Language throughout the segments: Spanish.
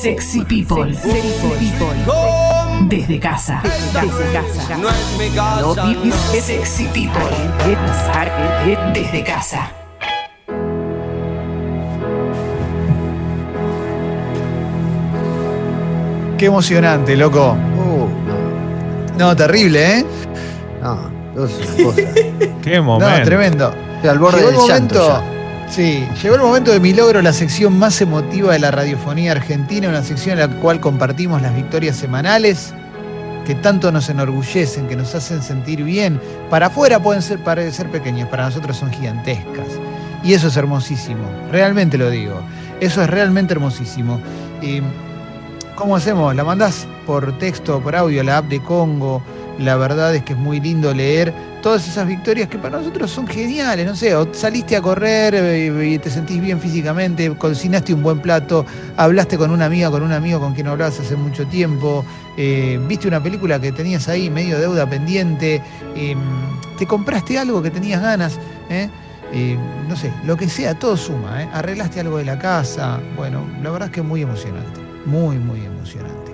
Sexy People. Sexy People. Desde casa. Desde casa. No vives Sexy People. Desde casa. Qué emocionante, loco. Uh, No, terrible, ¿eh? no, no, es una cosa. Qué momento. No, tremendo. Estoy al borde Llegó el del llanto ya. Sí, llegó el momento de mi logro, la sección más emotiva de la radiofonía argentina, una sección en la cual compartimos las victorias semanales que tanto nos enorgullecen, que nos hacen sentir bien. Para afuera pueden ser, parecer pequeñas, para nosotros son gigantescas. Y eso es hermosísimo, realmente lo digo. Eso es realmente hermosísimo. ¿Cómo hacemos? ¿La mandás por texto, por audio, la app de Congo? La verdad es que es muy lindo leer todas esas victorias que para nosotros son geniales. No sé, o saliste a correr eh, y te sentís bien físicamente, cocinaste un buen plato, hablaste con una amiga, con un amigo con quien no hablabas hace mucho tiempo, eh, viste una película que tenías ahí, medio deuda pendiente, eh, te compraste algo que tenías ganas. ¿eh? Eh, no sé, lo que sea, todo suma. ¿eh? Arreglaste algo de la casa. Bueno, la verdad es que es muy emocionante. Muy, muy emocionante.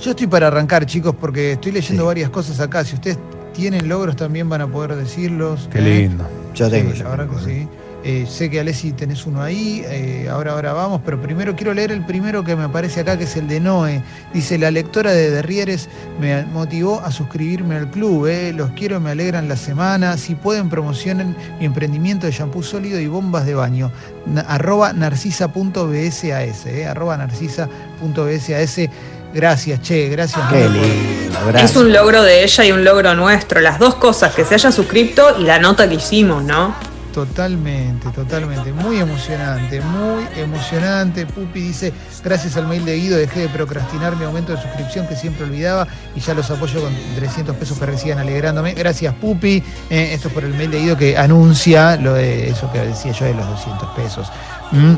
Yo estoy para arrancar, chicos, porque estoy leyendo Sí. varias cosas acá. Si ustedes tienen logros, también van a poder decirlos. Qué ¿eh? lindo. Yo Sí, tengo. la verdad sí. Eh, sé que Alessi tenés uno ahí, eh, ahora ahora vamos, pero primero quiero leer el primero que me aparece acá, que es el de Noé. Dice, la lectora de Derrieres me motivó a suscribirme al club, eh. los quiero, me alegran la semana, si pueden promocionen mi emprendimiento de shampoo sólido y bombas de baño. Na- arroba narcisa.bsas, eh, arroba narcisa.bsas. Gracias, che, gracias. Qué lindo, gracias. Es un logro de ella y un logro nuestro. Las dos cosas, que se haya suscripto y la nota que hicimos, ¿no? Totalmente, totalmente. Muy emocionante, muy emocionante. Pupi dice, gracias al mail de Guido dejé de procrastinar mi aumento de suscripción que siempre olvidaba y ya los apoyo con 300 pesos que reciban alegrándome. Gracias Pupi. Eh, esto es por el mail de Guido que anuncia lo de eso que decía yo de los 200 pesos. Mm.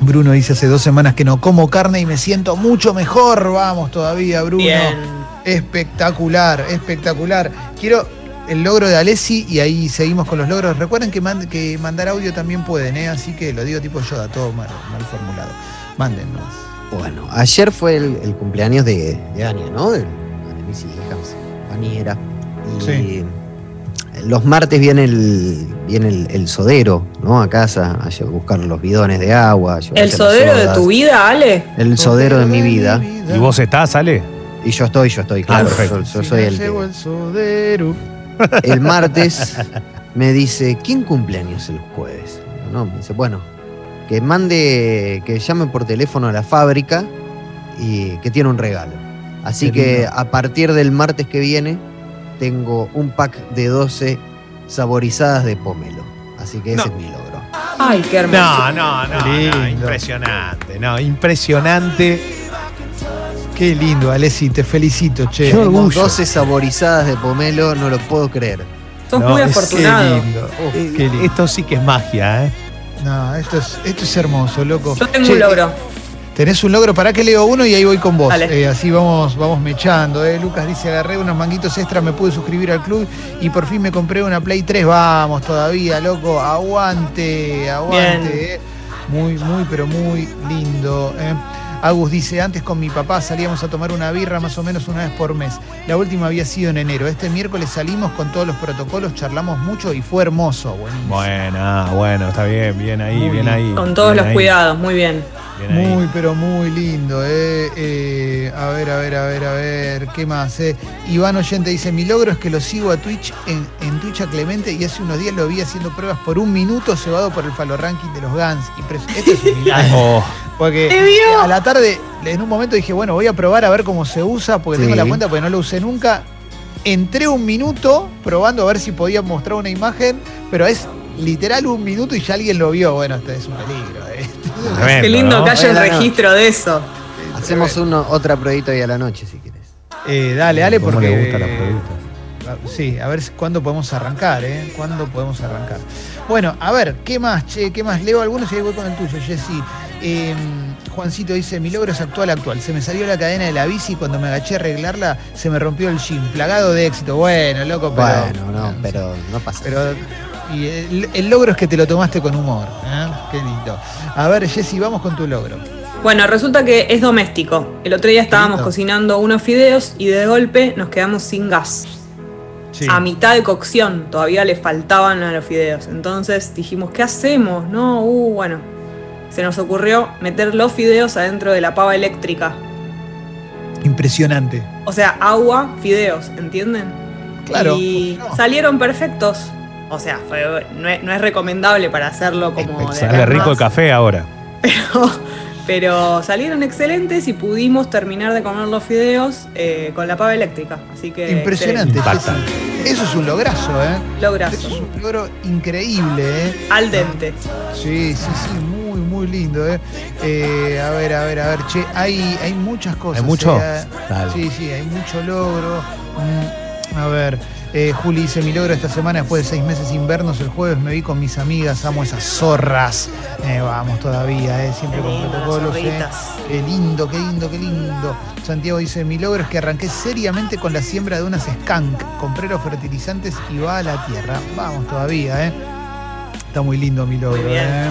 Bruno dice hace dos semanas que no como carne y me siento mucho mejor. Vamos todavía, Bruno. Bien. Espectacular, espectacular. Quiero el logro de Alessi y ahí seguimos con los logros. Recuerden que, mand- que mandar audio también pueden, ¿eh? así que lo digo tipo Yoda, todo mal, mal formulado. Mándennos. Bueno, ayer fue el, el cumpleaños de, de Ania, ¿no? De, de mis hijas, Aniera. Y Sí. Los martes viene el, viene el, el sodero, ¿no? A casa, a buscar los bidones de agua. ¿El sodero de tu vida, Ale? El sodero de mi vida. ¿Y vos estás, Ale? Y yo estoy, yo estoy, claro. perfecto. yo, soy el que, el sodero. el martes me dice, ¿quién cumpleaños el jueves? No, me dice, bueno, que mande, que llame por teléfono a la fábrica y que tiene un regalo. Así Qué que lindo. a partir del martes que viene tengo un pack de 12 saborizadas de pomelo. Así que ese No. es mi logro. Ay, qué hermoso. No, no, no, impresionante, no, impresionante. Qué lindo, Alessi, te felicito, che. Qué orgullo. 12 saborizadas de pomelo, no lo puedo creer. Sos No, muy Qué afortunado. lindo. Eh, qué lindo. Esto sí que es magia, ¿eh? No, esto es, esto es hermoso, loco. Yo tengo Che, un logro. Tenés un logro, para que leo uno y ahí voy con vos. Eh, así vamos, vamos mechando. Eh. Lucas dice, agarré unos manguitos extra, me pude suscribir al club y por fin me compré una Play 3. Vamos todavía, loco. Aguante, aguante. Eh. Muy, muy, pero muy lindo. eh. Agus dice, antes con mi papá salíamos a tomar una birra más o menos una vez por mes. La última había sido en enero. Este miércoles salimos con todos los protocolos, charlamos mucho y fue hermoso. Buenísimo. Bueno, ah, bueno, está bien, bien ahí, Muy bien bien. ahí. Con todos bien los ahí, cuidados, muy bien. Muy, pero muy lindo, eh. Eh, A ver, a ver, a ver, a ver, ¿qué más? Eh? Iván Oyente dice, mi logro es que lo sigo a Twitch, en, en Twitch a Clemente, y hace unos días lo vi haciendo pruebas por un minuto cebado por el Falo Ranking de los Guns. Impres- Esto es un milagro. Oh, Porque a la tarde, en un momento dije, bueno, voy a probar a ver cómo se usa, porque Sí. tengo la cuenta, porque no lo usé nunca. Entré un minuto probando a ver si podía mostrar una imagen, pero es literal un minuto y ya alguien lo vio. Bueno, esto es un peligro. eh. Tremendo, Qué lindo ¿no? que haya un registro de eso. Hacemos uno, otra pruebita hoy a la noche si quieres. Eh, dale, dale, ¿Cómo porque. le gusta la producta? Ah, Sí, a ver cuándo podemos arrancar, ¿eh? ¿Cuándo podemos arrancar? Bueno, a ver, ¿qué más, che? ¿Qué más? Leo algunos y ahí voy con el tuyo, Jessy. Eh, Juancito dice, mi logro es actual, actual. Se me salió la cadena de la bici y cuando me agaché a arreglarla se me rompió el jean. Plagado de éxito. Bueno, loco, pero... bueno, no, pero no pasa. Pero Y el, el logro es que te lo tomaste con humor. ¿eh? Qué lindo. A ver, Jessy, vamos con tu logro. Bueno, resulta que es doméstico. El otro día estábamos cocinando unos fideos y de golpe nos quedamos sin gas. Sí. A mitad de cocción, todavía le faltaban a los fideos. Entonces dijimos, ¿qué hacemos? No, uh, bueno. Se nos ocurrió meter los fideos adentro de la pava eléctrica. Impresionante. O sea, agua, fideos, ¿entienden? Claro. Y salieron perfectos. O sea, fue- no, es, no es recomendable para hacerlo como de Sale rico el café ahora. Pero, pero salieron excelentes y pudimos terminar de comer los fideos eh, con la pava eléctrica. Así que. Impresionante. Eso es un lograzo, ¿eh? Lograzo. Eso es un logro increíble, ¿eh? Al dente. Sí, sí, sí, muy, muy lindo, ¿eh? Eh, a ver, a ver, a ver, che, hay, hay muchas cosas. ¿Hay mucho? ¿eh? Sí, sí, hay mucho logro. Mm, a ver, eh, Juli dice mi logro esta semana después de seis meses sin vernos. El jueves me vi con mis amigas, amo esas zorras. Eh, vamos todavía, ¿eh? siempre Qué con lindo, protocolos. ¿eh? Qué lindo, qué lindo, qué lindo. Santiago dice, mi logro es que arranqué seriamente con la siembra de unas skunk. Compré los fertilizantes y va a la tierra. Vamos todavía, ¿eh? Está muy lindo mi logro. ¿eh?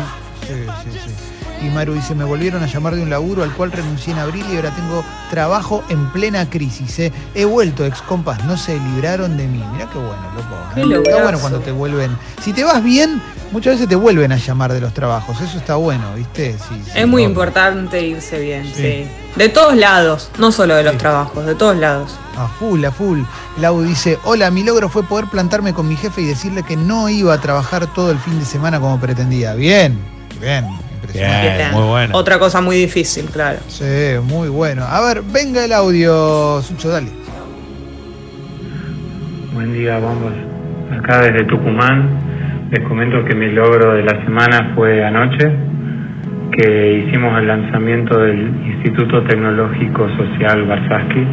Sí, sí, sí. Y Maru dice, me volvieron a llamar de un laburo al cual renuncié en abril y ahora tengo trabajo en plena crisis. ¿eh? He vuelto, ex compas, no se libraron de mí. Mirá qué bueno, loco. ¿eh? Qué Está bueno cuando te vuelven. Si te vas bien, muchas veces te vuelven a llamar de los trabajos. Eso está bueno, ¿viste? Sí, sí. Es muy importante irse bien, Sí. sí. De todos lados, no solo de los trabajos, de todos lados. A full, a full. Lau dice, hola, mi logro fue poder plantarme con mi jefe y decirle que no iba a trabajar todo el fin de semana como pretendía. Bien, bien. Bien, muy bueno. Otra cosa muy difícil, claro. Sí, muy bueno. A ver, venga el audio, Sucho, dale. Buen día, bombas. Acá desde Tucumán les comento que mi logro de la semana fue anoche, que hicimos el lanzamiento del Instituto Tecnológico Social Barsaski,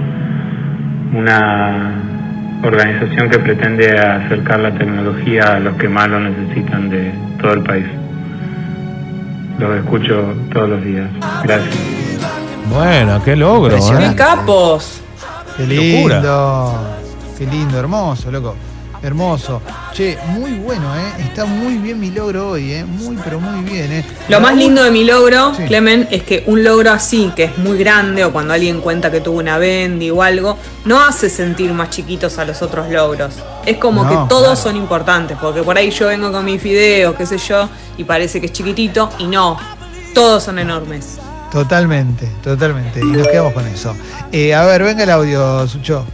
una organización que pretende acercar la tecnología a los que más lo necesitan de todo el país. Los escucho todos los días. Gracias. Bueno, qué logro. ¿eh? ¡Qué capos! Qué Locura. lindo. Qué lindo, hermoso, loco. Hermoso. Che, muy bueno, ¿eh? Está muy bien mi logro hoy, ¿eh? Muy, pero muy bien, ¿eh? Lo más lindo de mi logro, Sí. Clemen, es que un logro así, que es muy grande, o cuando alguien cuenta que tuvo una bendy o algo, no hace sentir más chiquitos a los otros logros. Es como No, que todos claro. son importantes, porque por ahí yo vengo con mis videos, qué sé yo, y parece que es chiquitito, y no, todos son enormes. Totalmente, totalmente. Y nos quedamos con eso. Eh, a ver, venga el audio, Sucho.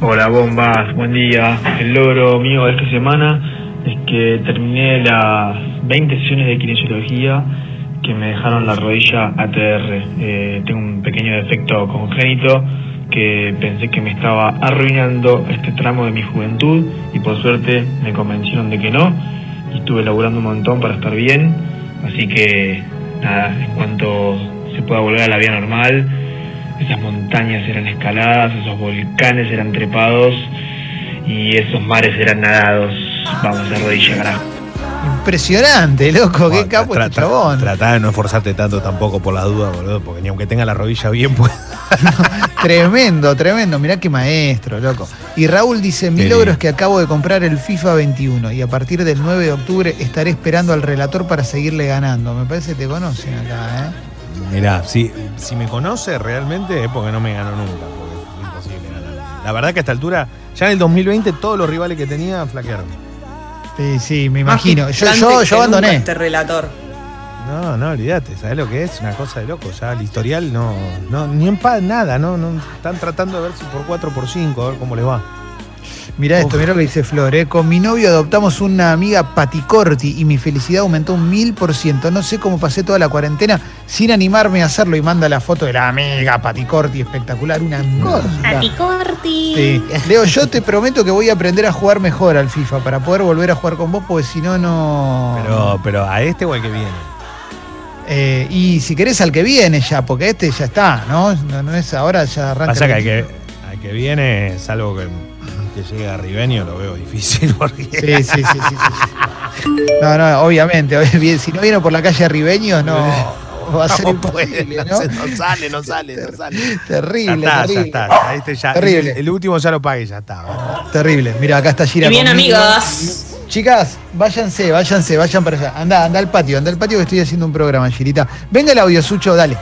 Hola bombas, buen día. El logro mío de esta semana es que terminé las 20 sesiones de kinesiología que me dejaron la rodilla ATR. Eh, tengo un pequeño defecto congénito que pensé que me estaba arruinando este tramo de mi juventud y por suerte me convencieron de que no y estuve laburando un montón para estar bien. Así que nada, en cuanto se pueda volver a la vida normal, esas montañas eran escaladas, esos volcanes eran trepados y esos mares eran nadados. Vamos a rodilla, carajo. Impresionante, loco. Qué Bueno, capo tra- este chabón. Tratá de no esforzarte tanto tampoco por las dudas, boludo, porque ni aunque tenga la rodilla bien, pues. Tremendo, tremendo. Mirá qué maestro, loco. Y Raúl dice, mi Qué logro lindo. es que acabo de comprar el FIFA 21 y a partir del 9 de octubre estaré esperando al relator para seguirle ganando. Me parece que te conocen acá, ¿eh? Mirá, si, si me conoce realmente es porque no me ganó nunca, porque es imposible ganar. La verdad que a esta altura, ya en el 2020 todos los rivales que tenía flaquearon. Sí, sí, me imagino. Yo, yo, yo abandoné. Este relator. No, no, olvídate, ¿sabes lo que es? Una cosa de loco, ya el historial no, no ni en paz, nada, no, no, están tratando de ver si por 4 por 5, a ver cómo les va. Mirá esto, Uf. mirá lo que dice Flor. ¿eh? Con mi novio adoptamos una amiga paticorti y mi felicidad aumentó un mil por ciento. No sé cómo pasé toda la cuarentena sin animarme a hacerlo y manda la foto de la amiga paticorti, espectacular, una cosa. Sí. Leo, yo te prometo que voy a aprender a jugar mejor al FIFA para poder volver a jugar con vos, porque si no, no. Pero, pero a este o al que viene. Eh, y si querés al que viene ya, porque este ya está, ¿no? No, no es ahora, ya arranca. Pasa que al que, al que viene, salvo que, que llegue a Ribeño, lo veo difícil porque Sí, sí, sí, sí, sí, sí. No, no, obviamente. obvi- Si no viene por la calle Ribeños, no. Va a ser no puede, imposible, no, ¿no? se- no sale, no sale, no sale. Ya Terrible, está, ya terrible. está. Este ya, Terrible. El, el último ya lo pague, ya está. Terrible. Mira, acá está Gira. Y bien, conmigo. amigas. Chicas, váyanse, váyanse, vayan para allá. Anda, anda al patio, anda al patio que estoy haciendo un programa, Girita. Venga el audio, Sucho, dale.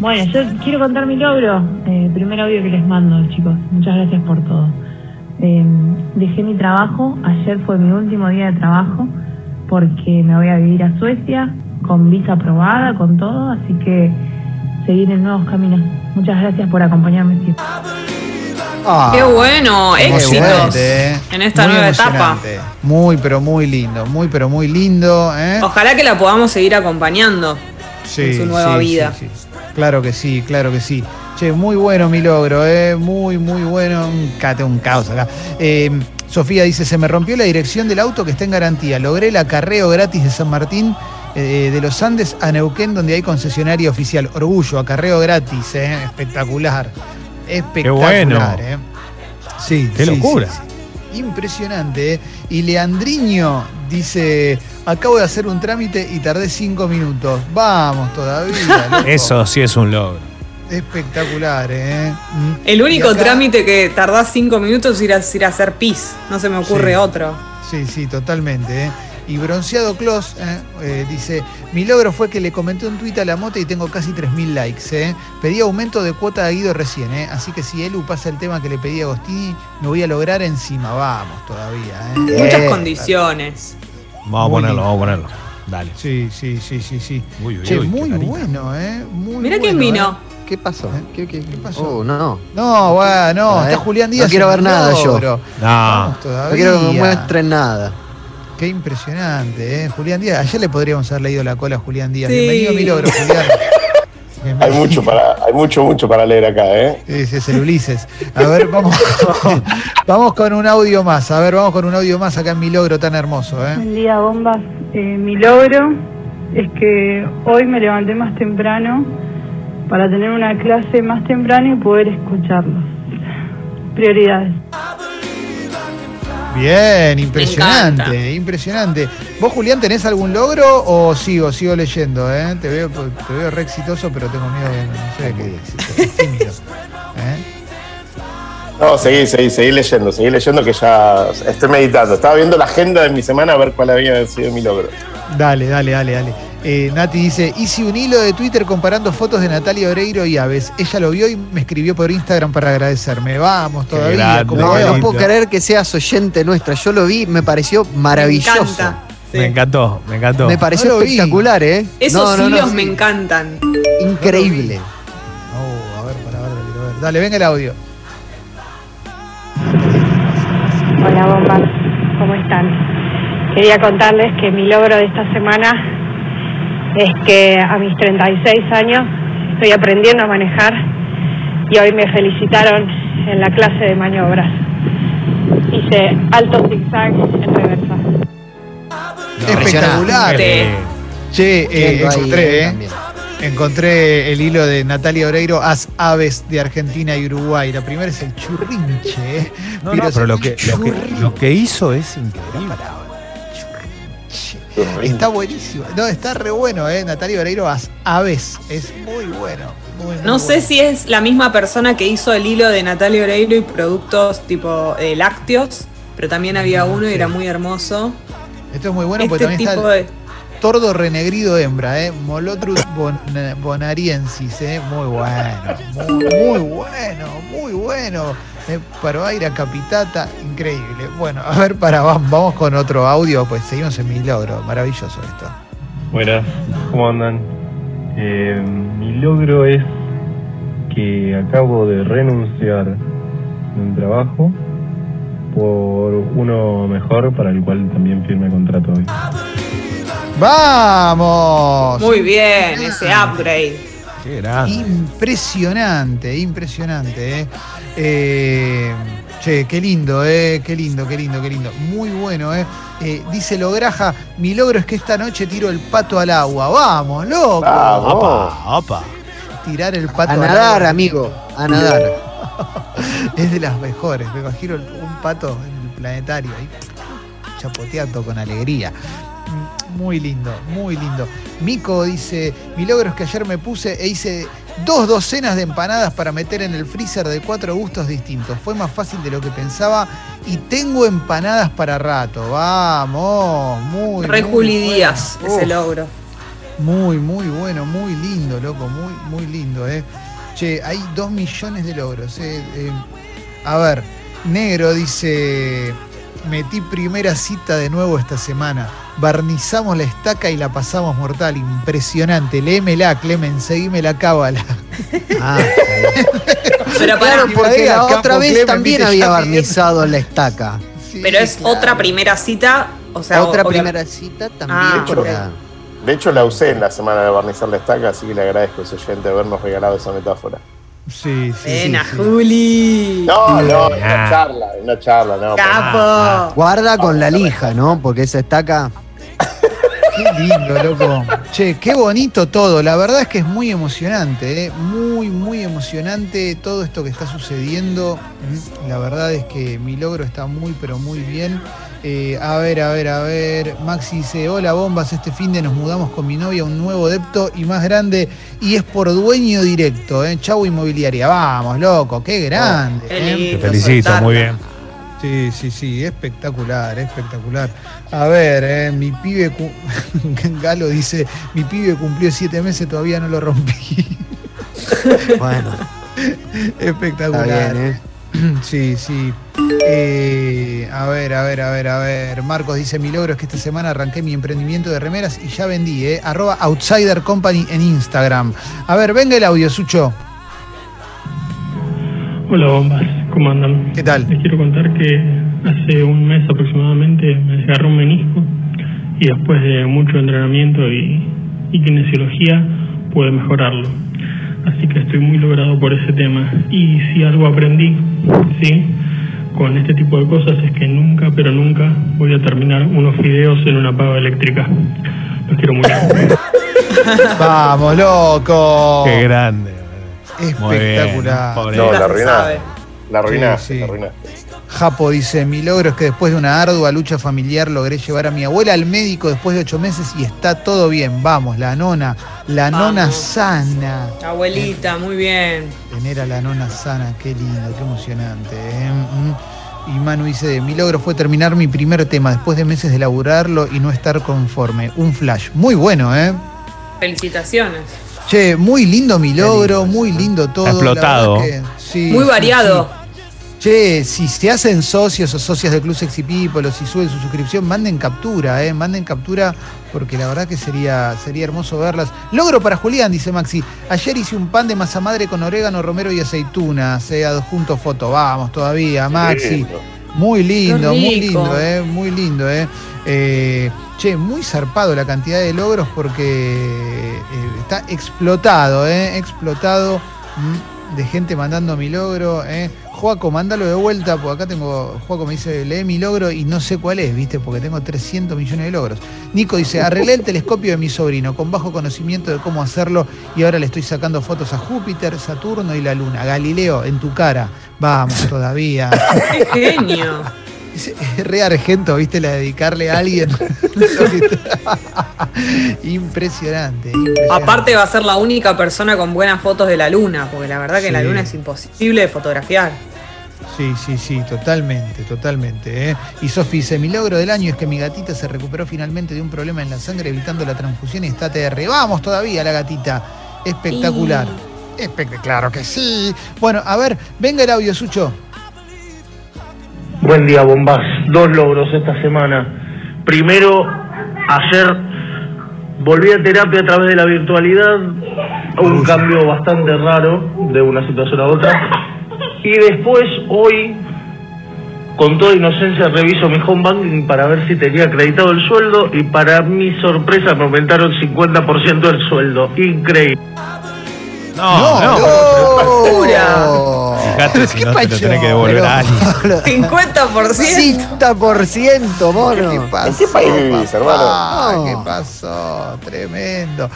Bueno, yo quiero contar mi logro. Eh, primer audio que les mando, chicos. Muchas gracias por todo. Eh, dejé mi trabajo. Ayer fue mi último día de trabajo porque me voy a vivir a Suecia con visa aprobada, con todo. Así que seguir en nuevos caminos. Muchas gracias por acompañarme siempre. Ah, Qué bueno, éxitos emocionante, ¿eh? en esta Muy nueva etapa. Muy, pero muy lindo, muy, pero muy lindo. ¿eh? Ojalá que la podamos seguir acompañando en su nueva vida. sí. Claro que sí, claro que sí. Che, muy bueno mi logro, ¿eh? muy, muy bueno. Un, cate, un caos acá. Eh, Sofía dice, se me rompió la dirección del auto que está en garantía. Logré el acarreo gratis de San Martín eh, de los Andes a Neuquén, donde hay concesionaria oficial. Orgullo, acarreo gratis, ¿eh? espectacular. Espectacular. bueno. ¿eh? Sí, Qué sí, locura. sí, sí. Impresionante. ¿eh? Y Leandriño dice, acabo de hacer un trámite y tardé cinco minutos. Vamos todavía. loco. Eso sí es un logro. Espectacular, ¿eh? El único acá- trámite que tardás cinco minutos es ir a, es ir a hacer pis. No se me ocurre Sí. otro. Sí, sí, totalmente. ¿eh? Y Bronceado Clos ¿eh? Eh, dice, mi logro fue que le comenté un tuit a la mota y tengo casi 3.000 likes. ¿eh? Pedí aumento de cuota a Guido recién, ¿eh? así que si Elu pasa el tema que le pedí a Agostini, me voy a lograr encima. Vamos todavía. ¿eh? Muchas Eh, condiciones. Vamos a ponerlo, lindo. vamos a ponerlo. Dale. Sí, sí, sí, sí, sí. Uy, uy, Che, uy, muy bueno, ¿eh? Muy Mira bueno, quién vino. ¿eh? ¿Qué pasó? ¿Qué, qué, ¿Qué pasó? Oh, no, no. No, bueno, no, A ver, está Julián no Díaz. quiero en ver nada yo. No. No quiero que me muestren nada. Qué impresionante, ¿eh? Julián Díaz. Ayer le podríamos haber leído la cola a Julián Díaz. Sí. Bienvenido a mi logro, Julián. Hay mucho para, hay mucho, mucho para leer acá, ¿eh? Ese es el Ulises. A ver, vamos, vamos con un audio más. A ver, vamos con un audio más acá en mi logro tan hermoso, ¿eh? Buen día, bombas. Eh, mi logro es que hoy me levanté más temprano para tener una clase más temprano y poder escucharlos. Prioridades. Bien, impresionante, impresionante. ¿Vos, Julián, tenés algún logro o sigo, sigo leyendo, eh? Te veo, te veo re exitoso, pero tengo miedo de, no sé, que- que- tímido. ¿eh? No, seguí, seguí, seguí leyendo, seguí leyendo que ya estoy meditando. Estaba viendo la agenda de mi semana a ver cuál había sido mi logro. Dale, dale, dale, dale. Eh, Nati dice, hice un hilo de Twitter comparando fotos de Natalia Oreiro y Aves. Ella lo vio y me escribió por Instagram para agradecerme. Vamos todavía. grande. como No, puedo creer que seas oyente nuestra. Yo lo vi, me pareció maravilloso. Me encanta. Sí. Me encantó, me encantó. Me pareció No vi. espectacular, ¿eh? Esos No, no, no, hilos sí. me encantan. Increíble. Oh, a ver, para ver, quiero ver. Dale, venga el audio. Hola, bombas. ¿Cómo están? Quería contarles que mi logro de esta semana es que a mis 36 años estoy aprendiendo a manejar y hoy me felicitaron en la clase de maniobras. Hice alto zigzag en reversa. Espectacular. Che, eh, encontré, eh, encontré el hilo de Natalia Oreiro, As Aves de Argentina y Uruguay. La primera es el churrinche, eh. No, no, pero lo que, lo, que, lo que hizo es increíble. Está buenísimo. No, está re bueno, ¿eh? Natalia Oreiro As Aves. Es muy bueno. muy, muy No sé bueno. si es la misma persona que hizo el hilo de Natalia Oreiro y productos tipo eh, lácteos, pero también había uno y era muy hermoso. Esto es muy bueno porque este también tipo está de. el tordo renegrido hembra, ¿eh? Molotrus bon- bonariensis, ¿eh? Muy bueno. Muy, muy bueno, muy bueno. Eh, Paroaira capitata, increíble. Bueno, a ver, para, vamos, vamos con otro audio, pues seguimos en mi logro. Maravilloso esto. Buenas, ¿cómo andan? Eh, mi logro es que acabo de renunciar de un trabajo por uno mejor para el cual también firme contrato hoy. ¡Vamos! Muy bien, ese upgrade. Qué grande. Impresionante, impresionante. ¿eh? Eh, che, qué lindo, ¿eh? Qué lindo, qué lindo, qué lindo. Muy bueno, ¿eh? Eh, dice Lograja, mi logro es que esta noche tiro el pato al agua. ¡Vamos, loco! Vamos. Opa, opa. Tirar el pato A al nadar, agua. amigo. A nadar. Es de las mejores. Me imagino un pato en el planetario ahí, chapoteando con alegría. Muy lindo, muy lindo. Mico dice, mi logro es que ayer me puse e hice dos docenas de empanadas para meter en el freezer de cuatro gustos distintos. Fue más fácil de lo que pensaba y tengo empanadas para rato. Vamos, muy Re muy Juli bueno. Díaz, ese logro. Muy, muy bueno, muy lindo, loco, muy, muy lindo, eh. Che, hay dos millones de logros, eh. Eh, a ver, Negro dice, metí primera cita de nuevo esta semana. Barnizamos la estaca y la pasamos mortal. Impresionante. Léemela, Clemen, seguime la cábala. Ah. Pero, pará, claro, porque la Campo otra vez Clemen, también había barnizado la estaca. Sí, pero es claro. otra primera cita. O sea, Otra o- primera cita también. Ah, por ok. la- De hecho, la usé en la semana de barnizar la estaca, así que le agradezco a ese oyente habernos regalado esa metáfora. Sí, sí. Buena, sí, sí. Juli. No, no, Ah. una charla, una charla, no. Capo. Guarda con la lija, ¿no? Porque esa estaca. Qué lindo, loco. Che, qué bonito todo. La verdad es que es muy emocionante, ¿eh? muy, muy emocionante todo esto que está sucediendo. La verdad es que mi logro está muy, pero muy bien. Eh, a ver, a ver, a ver. Maxi dice, hola bombas, este fin de nos mudamos con mi novia a un nuevo depto y más grande y es por dueño directo, ¿eh? Chau Inmobiliaria. Vamos, loco, qué grande. Qué ¿eh? lindo. Te felicito, muy bien. Sí, sí, sí, espectacular, espectacular. A ver, eh, mi pibe, Galo dice, mi pibe cumplió siete meses, todavía no lo rompí. Bueno, está espectacular. bien, ¿eh? Sí, sí. Eh, a ver, a ver, a ver, a ver. Marcos dice, mi logro es que esta semana arranqué mi emprendimiento de remeras y ya vendí, ¿eh? Arroba Outsider Company en Instagram. A ver, venga el audio, Sucho. Hola bombas, ¿cómo andan? ¿Qué tal? Les quiero contar que hace un mes aproximadamente me desgarré un menisco y después de mucho entrenamiento y, y kinesiología pude mejorarlo. Así que estoy muy logrado por ese tema. Y si algo aprendí, sí, con este tipo de cosas es que nunca, pero nunca voy a terminar unos fideos en una pava eléctrica. Los quiero mucho. Vamos, loco. Qué grande. Muy bien. Espectacular. No, la arruinaste. La arruinaste, Sí, sí. la arruinaste. Japo dice, mi logro es que después de una ardua lucha familiar logré llevar a mi abuela al médico después de ocho meses y está todo bien. Vamos, la nona, la Vamos. nona sana. Abuelita, muy bien. Tener a la nona sana, qué lindo, qué emocionante. ¿eh? Mm. Y Manu dice, mi logro fue terminar mi primer tema después de meses de laburarlo y no estar conforme. Un flash. Muy bueno, ¿eh? Felicitaciones. Che, muy lindo mi logro, lindo muy ¿eh? lindo todo. Explotado. que- sí, Muy sí, variado. sí. Che, si se hacen socios o socias del Club Sexy People o si suben su suscripción, manden captura, eh, manden captura porque la verdad que sería, sería hermoso verlas. Logro para Julián, dice Maxi. Ayer hice un pan de masa madre con orégano, romero y aceitunas, eh, adjunto foto. Vamos todavía, Maxi. Muy lindo, muy lindo, eh, muy lindo, eh. Eh, Che, muy zarpado la cantidad de logros porque eh, está explotado, eh, explotado mm, de gente mandando mi logro, eh. Joaco, mándalo de vuelta, porque acá tengo, Joaco me dice, lee mi logro y no sé cuál es, ¿viste? Porque tengo 300 millones de logros. Nico dice, arreglé el telescopio de mi sobrino con bajo conocimiento de cómo hacerlo y ahora le estoy sacando fotos a Júpiter, Saturno y la Luna. Galileo, en tu cara. Vamos todavía. Qué genio. Es es re argento, ¿viste? La de dedicarle a alguien. impresionante, impresionante. Aparte va a ser la única persona con buenas fotos de la luna, porque la verdad que la luna es imposible de fotografiar. Sí, sí, sí, totalmente, totalmente. ¿eh? Y Sofi dice, mi logro del año es que mi gatita se recuperó finalmente de un problema en la sangre evitando la transfusión y está ATR. Vamos todavía la gatita. Espectacular. Espect- claro que sí. Bueno, a ver, venga el audio, Sucho. Buen día, bombas. Dos logros esta semana. Primero, ayer volví a terapia a través de la virtualidad. Un cambio bastante raro de una situación a otra. Y después, hoy, con toda inocencia, reviso mi home banking para ver si tenía acreditado el sueldo. Y para mi sorpresa, me aumentaron 50% el sueldo. Increíble. No, no. no. Fíjate si no te lo tenés que devolver a alguien. 50%. 50%, mono. ¿Qué pasó, ¿En qué país vivís, hermano? ¿Qué pasó? Tremendo.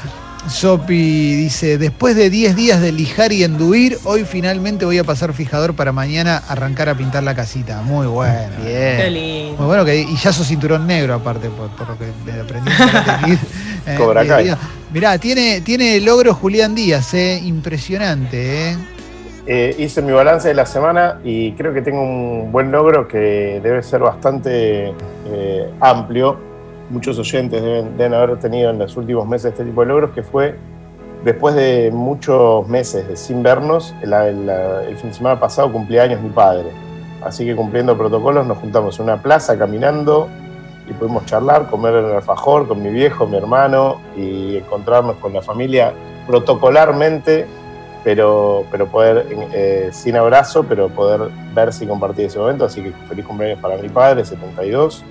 Sopi dice, después de 10 días de lijar y enduir, hoy finalmente voy a pasar fijador para mañana arrancar a pintar la casita. Muy bueno. Qué Bien. lindo. Muy bueno, que, y ya sos cinturón negro aparte, por, por lo que me aprendí. Eh, Cobra días. Mirá, tiene, tiene logro Julián Díaz, eh, impresionante, ¿eh? Eh, hice mi balance de la semana y creo que tengo un buen logro que debe ser bastante eh, amplio. Muchos oyentes deben, deben haber tenido en los últimos meses este tipo de logros, que fue después de muchos meses de sin vernos, el fin de semana pasado cumpleaños mi padre. Así que cumpliendo protocolos nos juntamos en una plaza caminando y pudimos charlar, comer en el alfajor con mi viejo, mi hermano y encontrarnos con la familia protocolarmente, pero, pero poder, eh, sin abrazo, pero poder verse y compartir ese momento. Así que feliz cumpleaños para mi padre, 72.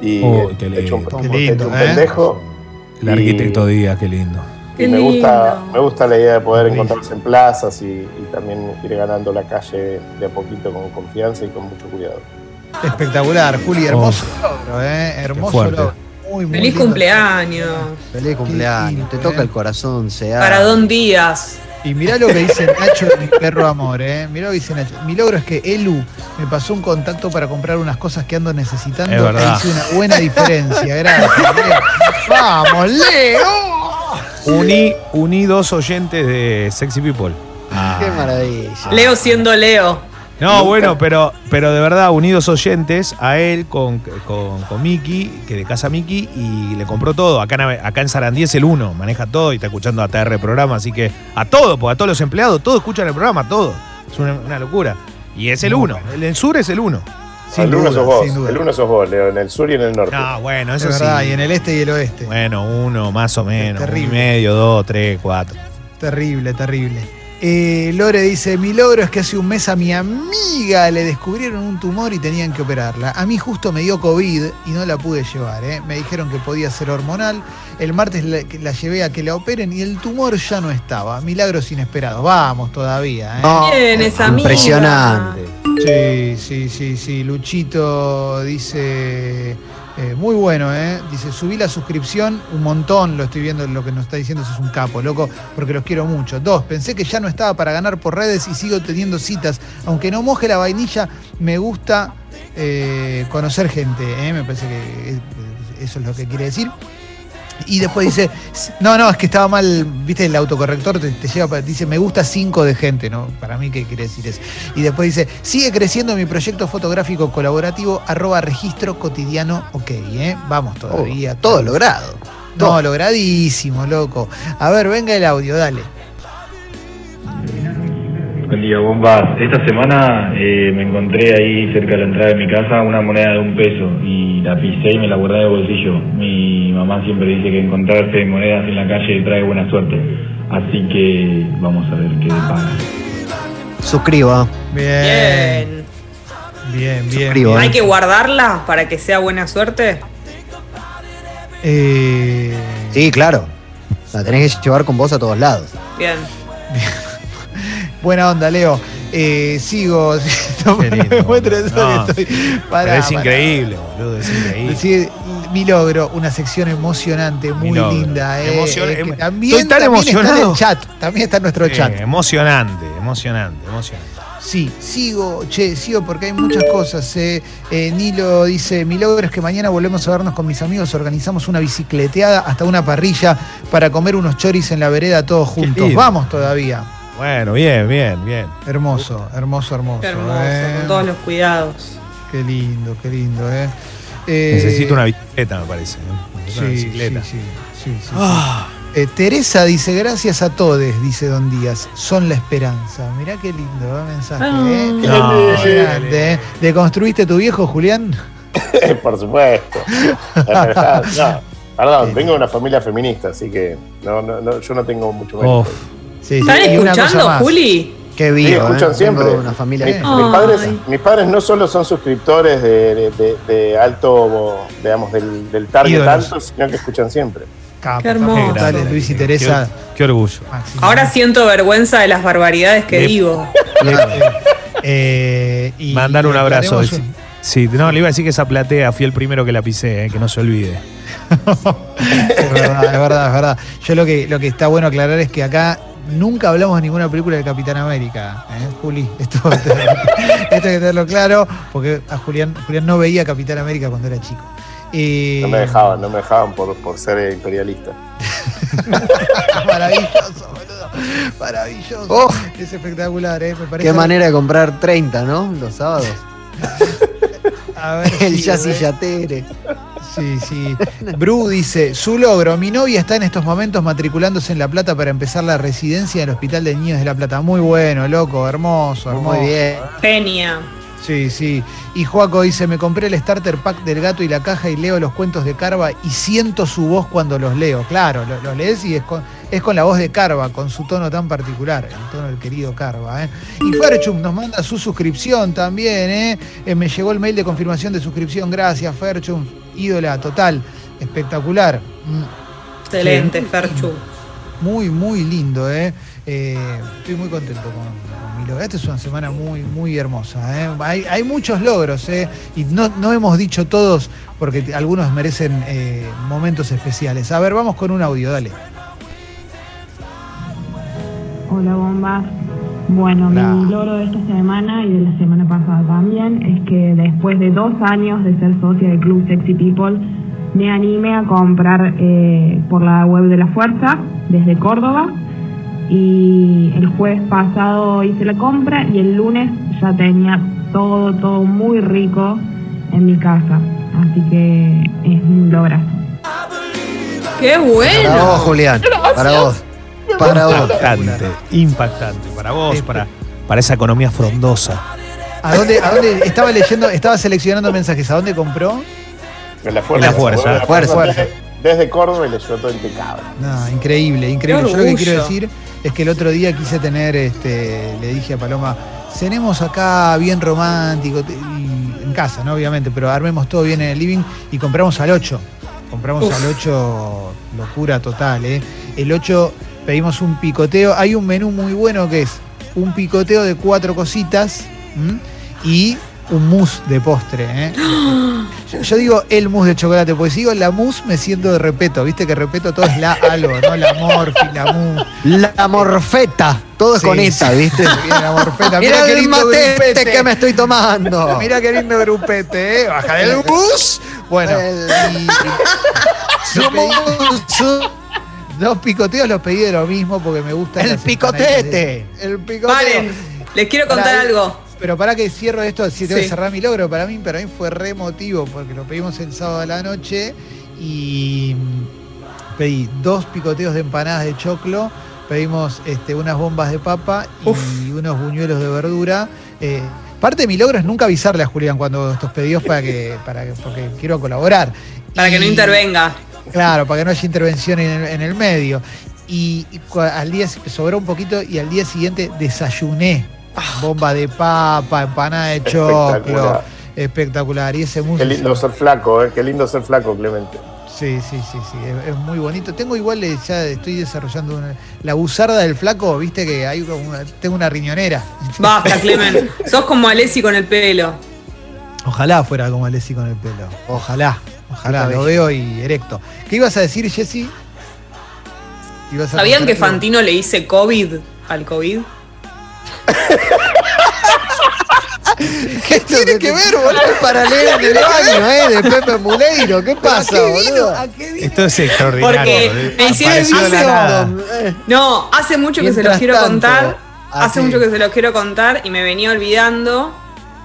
Y he hecho un, lindo. Qué he lindo, hecho un ¿eh? pendejo. El arquitecto Díaz, qué lindo. Y Qué me gusta, me gusta la idea de poder encontrarse en plazas y, y también ir ganando la calle de a poquito con confianza y con mucho cuidado. Espectacular, Juli, hermoso logro, ¿eh? Hermoso logro. Muy, muy Feliz lindo. cumpleaños. Feliz cumpleaños. lindo, Te toca eh. el corazón, sea. Para Don Díaz. Y mirá lo que dice Nacho de mi perro amor, ¿eh? Mirá lo que dice Nacho. Mi logro es que Elu me pasó un contacto para comprar unas cosas que ando necesitando. Es verdad. E hice una buena diferencia. Gracias, Leo. ¡Vamos, Leo! Uní, uní dos oyentes de Sexy People. Qué maravilla. Leo siendo Leo. No, bueno, pero, pero de verdad, unidos oyentes a él con, con, con Miki, que de casa Miki, y le compró todo. Acá, en acá en Sarandí es el uno, maneja todo y está escuchando ATR programa, así que a todo, pues a todos los empleados, todos escuchan el programa, todo. Es una, una locura. Y es el Muy uno, bueno. el sur es el uno. Sin el uno duda, sos vos, sin duda. el uno sos vos, Leo, en el sur y en el norte. No, bueno, Es eso verdad, sí. y en el este y el oeste. Bueno, uno más o menos, uno y terrible. medio, dos, tres, cuatro. Terrible, terrible. Eh, Lore dice, mi logro es que hace un mes a mi amiga le descubrieron un tumor y tenían que operarla. A mí justo me dio COVID y no la pude llevar. ¿eh? Me dijeron que podía ser hormonal. El martes la, llevé a que la operen y el tumor ya no estaba. Milagros inesperados. Vamos todavía. ¿eh? No, Bien, esa amiga. Impresionante. Sí, sí, sí, sí. Luchito dice, eh, muy bueno, ¿eh? Dice, subí la suscripción un montón, lo estoy viendo, lo que nos está diciendo, eso es un capo, loco, porque los quiero mucho. Dos, pensé que ya no estaba para ganar por redes y sigo teniendo citas. Aunque no moje la vainilla, me gusta eh, conocer gente, ¿eh? Me parece que eso es lo que quiere decir. Y después dice, no, no, es que estaba mal, viste, el autocorrector te, te lleva, para- dice, me gusta cinco de gente, ¿no? Para mí, ¿qué quiere decir eso? Y después dice, sigue creciendo mi proyecto fotográfico colaborativo, arroba registro cotidiano, ok, ¿eh? Vamos todavía. Oh, todo logrado. No, logradísimo, loco. A ver, venga el audio, dale. Buen día, bombas. Esta semana eh, me encontré ahí cerca de la entrada de mi casa una moneda de un peso y la pisé y me la guardé en el bolsillo. Mi mamá siempre dice que encontrarse monedas en la calle trae buena suerte. Así que vamos a ver qué pasa. Suscriba. Bien, Bien. bien. ¿Hay que guardarla para que sea buena suerte? Eh, Sí, claro. La tenés que llevar con vos a todos lados. Bien. Buena onda, Leo. Eh, sigo. lindo, no. que estoy- Pará, es pará. increíble, boludo, es increíble. Sí, mi logro, una sección emocionante, muy linda. eh, Emocion- eh, que em- también, estoy tan también está en el chat, también está en nuestro Eh, chat. emocionante, emocionante, emocionante. Sí, sigo, che, sigo porque hay muchas cosas. eh. Eh, Nilo dice, mi logro es que mañana volvemos a vernos con mis amigos, organizamos una bicicleteada hasta una parrilla para comer unos choris en la vereda todos juntos. Vamos todavía. Bueno, bien, bien, bien. Hermoso, hermoso, hermoso. Qué hermoso, eh. con todos los cuidados. Qué lindo, qué lindo, eh. Eh, Necesito una bicicleta, me parece. Necesito una Sí, bicicleta. sí, sí, sí, sí, sí. Ah, Eh, Teresa dice, gracias a todos, dice Don Díaz, son la esperanza. Mirá qué lindo ¿eh? mensaje, Ah. ¿eh? No, ¿eh? ¿Deconstruiste tu viejo, Julián? Por supuesto. No, perdón, vengo de una familia feminista, así que no, no, no, yo no tengo mucho. Sí, sí. ¿Están escuchando, más. Juli? Qué Sí, vivo, escuchan ¿eh? siempre. Una familia. Mi- Eh. mis, padres, mis padres no solo son suscriptores de, de- de- de alto, digamos, del, del target Ídolos. alto, sino que escuchan siempre. Capo, Qué hermoso. dale. Luis y Teresa. Qué, qué orgullo. máximo. Ahora siento vergüenza de las barbaridades que Le- digo. Eh, y Mandar un le abrazo. Sí, no, le iba a decir que esa platea fui el primero que la pisé, eh, que no se olvide. Es verdad, es verdad, es verdad. Yo lo que, lo que está bueno aclarar es que acá nunca hablamos de ninguna película de Capitán América, ¿eh? Juli. Esto, esto hay que tenerlo claro, porque a Julián, Julián no veía Capitán América cuando era chico. Eh, No me dejaban, no me dejaban por, por ser imperialista. Maravilloso, boludo. Maravilloso. Oh. Es espectacular, ¿eh? Me parece. Qué manera de comprar 30, ¿no? Los sábados. A ver, El sí, Yassi. Yatere. Sí, sí. Bru dice, su logro, mi novia está en estos momentos matriculándose en La Plata para empezar la residencia del Hospital de Niños de La Plata. Muy bueno, loco, hermoso, hermoso. Muy bien. Genia. Sí, sí. Y Joaco dice, me compré el starter pack del gato y la caja y leo los cuentos de Carva y siento su voz cuando los leo. Claro, lo- los lees y es con, es con la voz de Carva, con su tono tan particular, el tono del querido Carva. ¿eh? Y Ferchum nos manda su suscripción también. ¿eh? Eh, me llegó el mail de confirmación de suscripción. Gracias, Ferchum. Ídola, total. Espectacular. Mm, Excelente, Sí. Ferchu. Muy, muy lindo, ¿eh? Eh, estoy muy contento con, con mi logro. Esta es una semana muy, muy hermosa. ¿eh? Hay, hay muchos logros, ¿eh? Y no, no hemos dicho todos porque algunos merecen eh, momentos especiales. A ver, vamos con un audio, dale. Hola bombas. Bueno, mi logro de esta semana y de la semana pasada también es que después de dos años de ser socia del Club Sexy People, me animé a comprar eh, por la web de la Fuerza desde Córdoba y el jueves pasado hice la compra y el lunes ya tenía todo, todo muy rico en mi casa. Así que es un lograzo. ¡Qué Para vos, bueno! Julián. Para vos. Para vos. Impactante, impactante. Para vos, para, para esa economía frondosa. ¿A dónde, a dónde estaba leyendo, estaba seleccionando mensajes? ¿A dónde compró? En la fuerza. En la fuerza. Bueno, Fuerza. Desde, desde Córdoba y le llevó todo impecable. No, increíble, increíble. Yo lo que quiero decir es que el otro día quise tener, este, le dije a Paloma, cenemos acá bien romántico, y en casa, ¿no? Obviamente, pero armemos todo bien en el living y compramos al 8. Compramos Uf. al 8, locura total, ¿eh? El 8 pedimos un picoteo. Hay un menú muy bueno que es un picoteo de cuatro cositas ¿m? y un mousse de postre, ¿eh? Yo, yo digo el mousse de chocolate, porque si digo la mousse me siento de repeto, viste que repeto todo es la algo, ¿no? La morfi, la mousse. La morfeta. Todo es Sí, con esta, sí. ¿viste? La morfeta. Mira qué el lindo matete grupete. que me estoy tomando. Mira qué lindo grupete, ¿eh? Baja del bus. Bueno, El- y- los pedí- dos picoteos los pedí de lo mismo porque me gusta. El picotete. El picoteo. Vale, les quiero contar algo. Pero para que cierro esto, si tengo que Sí. cerrar mi logro, para mí, para mí fue re emotivo porque lo pedimos el sábado a la noche y mm, pedí dos picoteos de empanadas de choclo, pedimos este, unas bombas de papa y unos buñuelos de verdura. Eh, parte de mi logro es nunca avisarle a Julián cuando estos pedidos para que, para que, porque quiero colaborar. Para que no intervenga. Claro, para que no haya intervención en el, en el medio. Y, al día sobró un poquito y al día siguiente desayuné. Bomba de papa, empanada de choclo. Espectacular. Y ese mousse. Qué lindo ser flaco, ¿eh? Qué lindo ser flaco, Clemente. Sí, sí, sí, sí. Es, es muy bonito. Tengo igual, eh, ya estoy desarrollando una- la buzarda del flaco, viste que hay una- tengo una riñonera. Basta, Clemen. Sos como Alessi con el pelo. Ojalá fuera como Alessi con el pelo. Ojalá, ojalá. Lo veo y erecto. ¿Qué ibas a decir, a ¿Sabían que algo? Fantino le dice COVID al COVID? ¿Qué tiene que ver, boludo? Para leer en el baño, ¿eh? De Pepe Muleiro. ¿Qué pasa, ¿A qué vino? boludo? ¿A qué vino? Esto es extraordinario. Porque me hicieron No, hace mucho que se los quiero tanto, contar. Hace mucho que se los quiero contar y me venía olvidando.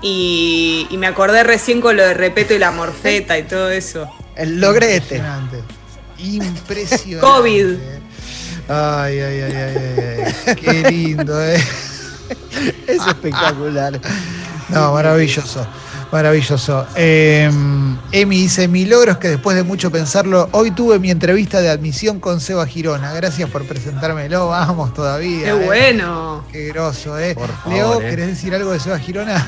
Y, y me acordé recién con lo de Repeto y la morfeta y todo eso. El logrete. Impresionante. Impresionante. COVID. Ay, ay, ay, ay, ay, ay. Qué lindo, eh. Es espectacular. No, maravilloso. Maravilloso. Eh, Emi dice, mi logro es que después de mucho pensarlo, hoy tuve mi entrevista de admisión con Seba Girona. Gracias por presentármelo. Vamos todavía. ¡Qué eh. bueno! Qué groso, ¿eh? Por favor, Leo, eh. ¿querés decir algo de Seba Girona?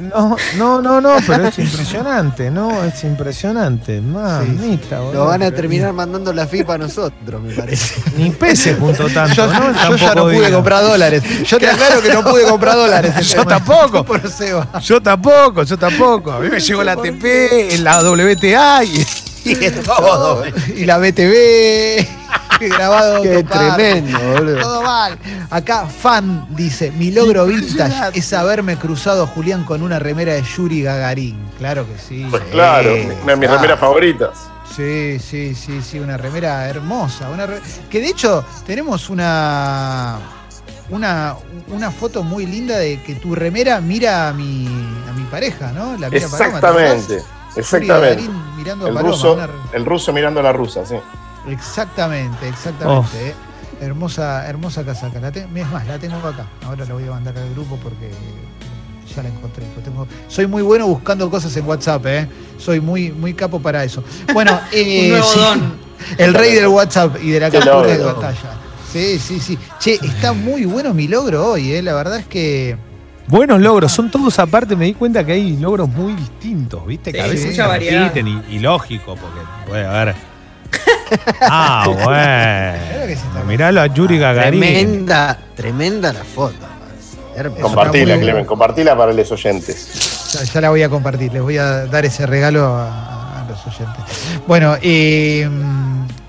No, no, no, no, pero es impresionante, ¿no? Es impresionante. Mamita, boludo. Lo van a terminar mandando la FIPA a nosotros, me parece. Ni peces junto tanto, Yo, ¿no? yo ya no pude comprar dólares. Yo te aclaro que no pude comprar dólares. Yo tampoco. Por Seba. Yo tampoco, yo tampoco. A mí me llegó la ATP, la WTA y, y todo. Y la BTV. Grabado. Qué tremendo, boludo. Todo mal. Acá, fan dice: Mi logro vintage es haberme cruzado, Julián, con una remera de Yuri Gagarin. Claro que sí. Pues claro, Sí, una de mis ah. remeras favoritas. Sí, sí, sí, sí, una remera hermosa. Una re- Que de hecho tenemos una, una, una foto muy linda de que tu remera mira a mi, a mi pareja, ¿no? La mira a Paloma. Exactamente, Yuri exactamente. Gagarin mirando a El Paloma, ruso, una el ruso mirando a la rusa, sí. Exactamente, exactamente. eh. Hermosa, hermosa casaca. La te- es más, la tengo acá. Ahora la voy a mandar al grupo porque ya la encontré. Tengo- soy muy bueno buscando cosas en WhatsApp, ¿eh? Soy muy, muy capo para eso. Bueno, eh, Un nuevo sí, don. el rey del WhatsApp y de la captura de batalla. Sí, sí, sí. Che, está muy bueno mi logro hoy, ¿eh? La verdad es que. Buenos logros, son todos aparte, me di cuenta que hay logros muy distintos, ¿viste? Que a veces mucha se variedad. repiten y, y lógico, porque puede haber. Ah, bueno. Miralo a Yuri Gagarin. Tremenda, tremenda la foto. Compartila, Clemen, compartila para los oyentes. Ya, ya la voy a compartir, les voy a dar ese regalo a, a los oyentes. Bueno, eh,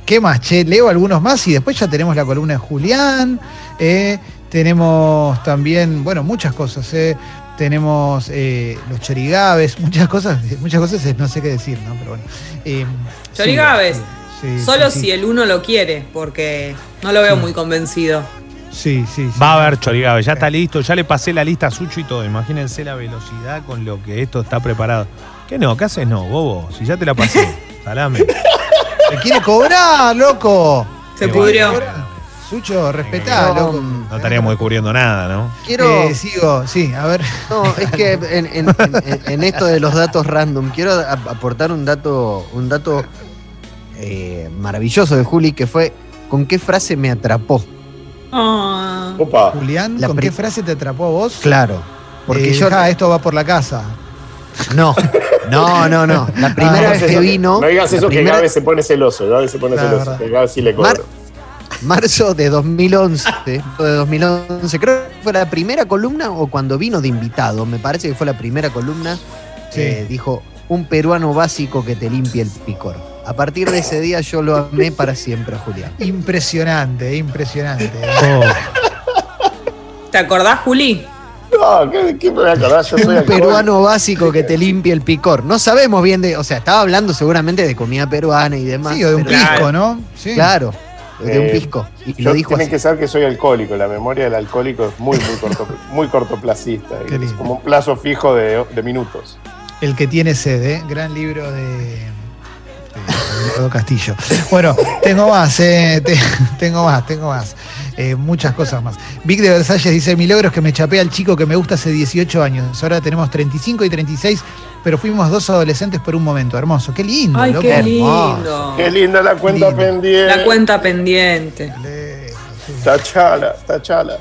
¿qué más? Che, leo algunos más y después ya tenemos la columna de Julián. eh, tenemos también, bueno, muchas cosas. eh, tenemos eh, los chorigaves, muchas cosas, muchas cosas eh, no sé qué decir, ¿no? Pero bueno. eh, sí, Chorigaves. Sí, Solo sí, si el uno lo quiere, porque no lo veo muy convencido. Sí, sí, sí. Va a haber Chorigabe, ya está listo, ya le pasé la lista a Sucho y todo. Imagínense la velocidad con lo que esto está preparado. ¿Qué no? ¿Qué haces no, bobo? Si ya te la pasé. Salame. ¿Te quiere cobrar, loco? Se pudrió. Sucho, respetá, No, loco. No estaríamos descubriendo nada, ¿no? Quiero. Eh, sigo, sí, a ver. No, es que en, en- en- en esto de los datos random, quiero aportar un dato, un dato eh, maravilloso de Juli, que fue con qué frase me atrapó. Ah. Opa, Julián, La ¿con qué frase te atrapó a vos? Claro. Porque Eh, yo. esto va por la casa. No, no, no, no. La primera no vez que vino. no digas la eso que primera- Gabe se pone celoso, Gabe se pone celoso, verdad. que Gabe sí le Mar- cobro. marzo de 2011, de 2011, creo que fue la primera columna o cuando vino de invitado, me parece que fue la primera columna, Sí. eh, dijo, un peruano básico que te limpie el picor. A partir de ese día yo lo amé para siempre a Julián. Impresionante, impresionante. Oh, ¿Te acordás, Juli? No, ¿qué, qué me voy a acordar? Yo soy Un peruano básico que te limpie el picor. No sabemos bien de, o sea, estaba hablando seguramente de comida peruana y demás. Sí, o de un pisco, ¿no? Sí. Claro, de un Eh, pisco. Y Yo lo dijo tienen así. que saber que soy alcohólico. La memoria del alcohólico es muy, muy, corto, muy cortoplacista. Qué Es lindo. como un plazo fijo de, de minutos. El que tiene sede, ¿eh? gran libro de Eduardo Castillo. Bueno, tengo más, eh, te- tengo más, tengo más. Eh, muchas cosas más. Vic de Versalles dice, mi logro es que me chapé al chico que me gusta hace 18 años. Ahora tenemos 35 y 36, pero fuimos dos adolescentes por un momento. Hermoso, qué lindo. Ay, loco. qué hermoso. lindo. Qué linda la cuenta Lindo. pendiente. La cuenta pendiente. Tachala, tachala.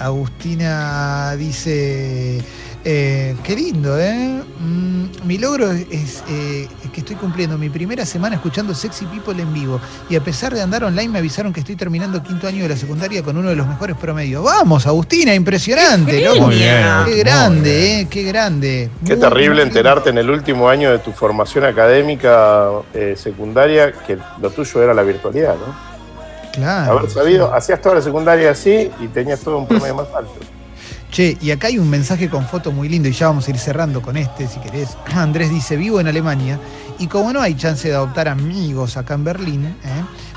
Agustina dice, eh, qué lindo, ¿eh? Mm, mi logro es, es, eh, es que estoy cumpliendo mi primera semana escuchando Sexy People en vivo y a pesar de andar online me avisaron que estoy terminando quinto año de la secundaria con uno de los mejores promedios. Vamos, Agustina, impresionante, Qué loco. Muy bien, Qué muy grande, bien. ¿eh? Qué grande. Qué Muy, terrible enterarte en el último año de tu formación académica eh, secundaria que lo tuyo era la virtualidad, ¿no? Claro. Haber sabido, hacías toda la secundaria así y tenías todo un promedio más alto. Che, y acá hay un mensaje con foto muy lindo y ya vamos a ir cerrando con este, si querés. Andrés dice, vivo en Alemania y como no hay chance de adoptar amigos acá en Berlín, ¿eh?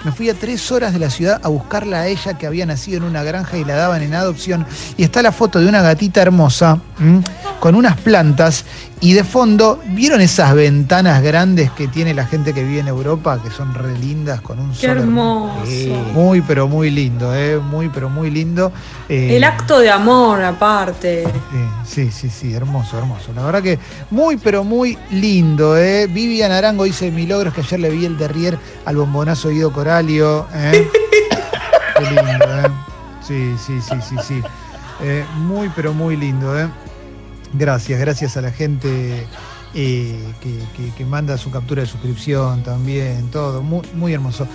me fui a tres horas de la ciudad a buscarla a ella que había nacido en una granja y la daban en adopción. Y está la foto de una gatita hermosa ¿m? con unas plantas y de fondo, ¿vieron esas ventanas grandes que tiene la gente que vive en Europa, que son re lindas con un Qué sol hermoso. Sí, Muy, pero muy lindo, ¿eh? muy, pero muy lindo. Eh, El acto de amor, aparte. Sí, sí, sí, sí, hermoso, hermoso. La verdad que muy, pero muy lindo. ¿eh? Vivian Arango dice, mi logro es que ayer le vi el derrier al bombonazo Guido Coralio. ¿eh? Qué lindo, ¿eh? Sí, sí, sí, sí, sí. Eh, muy, pero muy lindo, ¿eh? Gracias, gracias a la gente eh, que, que- que manda su captura de suscripción también, todo, muy, muy hermoso.